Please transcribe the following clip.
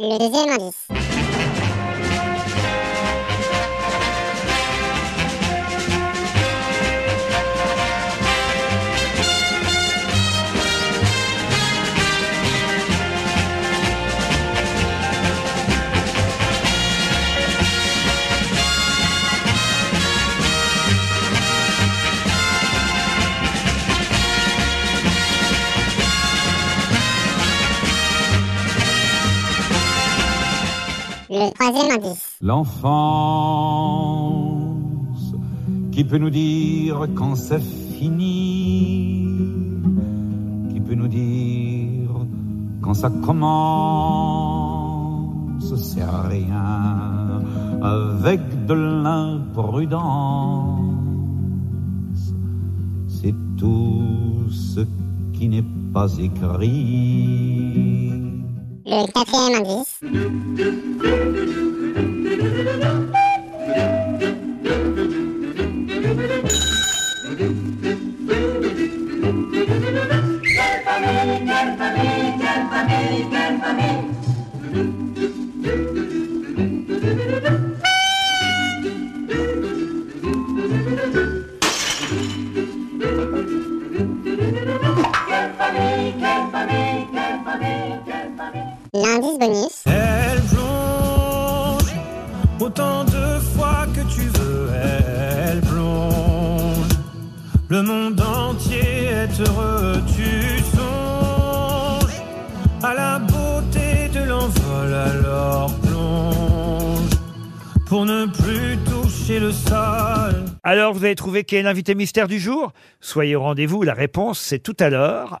Le deuxième indice. L'enfance qui peut nous dire quand c'est fini, qui peut nous dire quand ça commence, c'est rien avec de l'imprudence. C'est tout ce qui n'est pas écrit. Le quatrième indice. L'indice Elle plonge autant de fois que tu veux. Elle plonge. Le monde entier est heureux. Tu songes à la beauté de l'envol. Alors plonge pour ne plus toucher le sol. Alors vous avez trouvé qui est l'invité mystère du jour? Soyez au rendez-vous, la réponse c'est tout à l'heure,